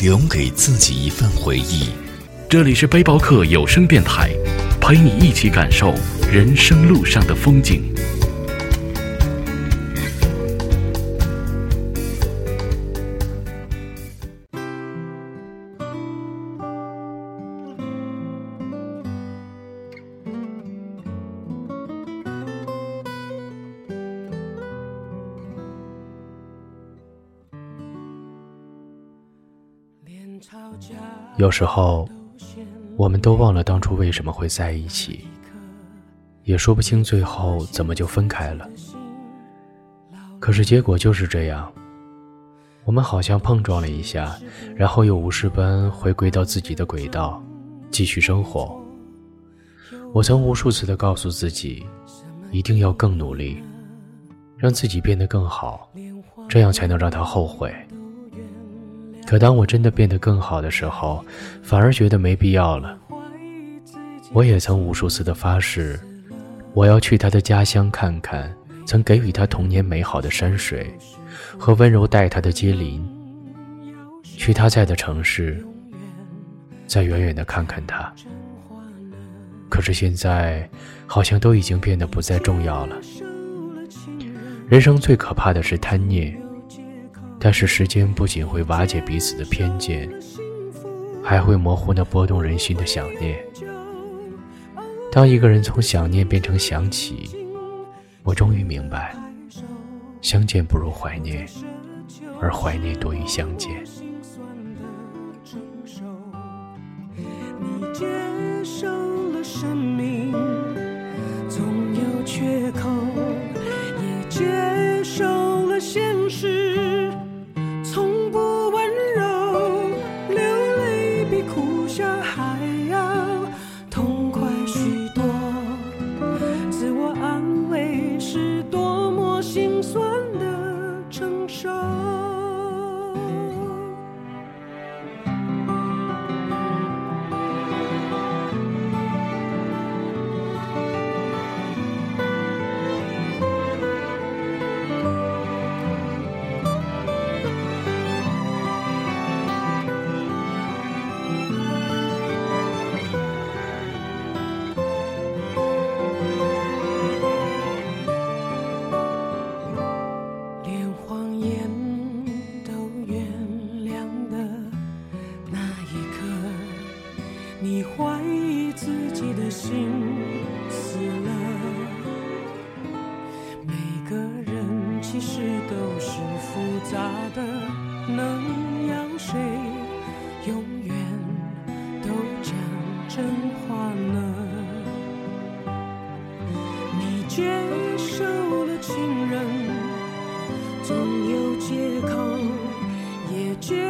留给自己一份回忆。这里是背包客有声电台，陪你一起感受人生路上的风景。有时候，我们都忘了当初为什么会在一起，也说不清最后怎么就分开了。可是结果就是这样，我们好像碰撞了一下，然后又无事般回归到自己的轨道，继续生活。我曾无数次的告诉自己，一定要更努力，让自己变得更好，这样才能让他后悔。可当我真的变得更好的时候，反而觉得没必要了。我也曾无数次的发誓，我要去他的家乡看看，曾给予他童年美好的山水和温柔待他的街邻，去他在的城市，再远远的看看他。可是现在，好像都已经变得不再重要了。人生最可怕的是贪念。但是时间不仅会瓦解彼此的偏见，还会模糊那拨动人心的想念。当一个人从想念变成想起，我终于明白，相见不如怀念，而怀念多于相见。你怀疑自己的心死了。每个人其实都是复杂的，能要谁永远都讲真话呢？你接受了情人。总有借口，也接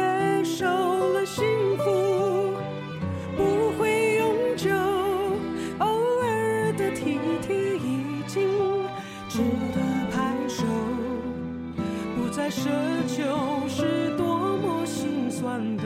在奢求是多么心酸